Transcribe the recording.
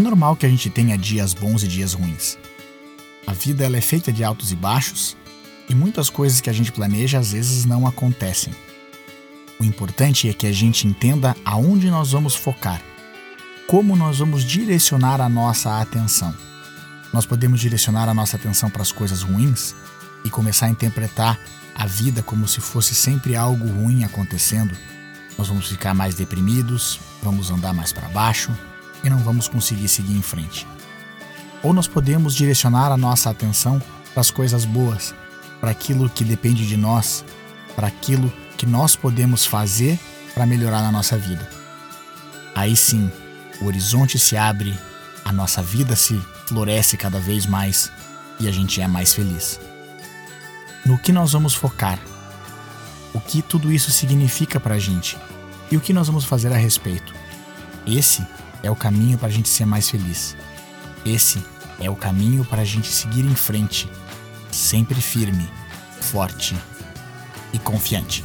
normal que a gente tenha dias bons e dias ruins. A vida ela é feita de altos e baixos, e muitas coisas que a gente planeja às vezes não acontecem. O importante é que a gente entenda aonde nós vamos focar, como nós vamos direcionar a nossa atenção. Nós podemos direcionar a nossa atenção para as coisas ruins e começar a interpretar a vida como se fosse sempre algo ruim acontecendo. Nós vamos ficar mais deprimidos, vamos andar mais para baixo e não vamos conseguir seguir em frente. Ou nós podemos direcionar a nossa atenção para as coisas boas, para aquilo que depende de nós, para aquilo que nós podemos fazer para melhorar na nossa vida. Aí sim, o horizonte se abre, a nossa vida se floresce cada vez mais e a gente é mais feliz. No que nós vamos focar? O que tudo isso significa para a gente? E o que nós vamos fazer a respeito? Esse é o caminho para a gente ser mais feliz. Esse é o caminho para a gente seguir em frente, sempre firme, forte e confiante.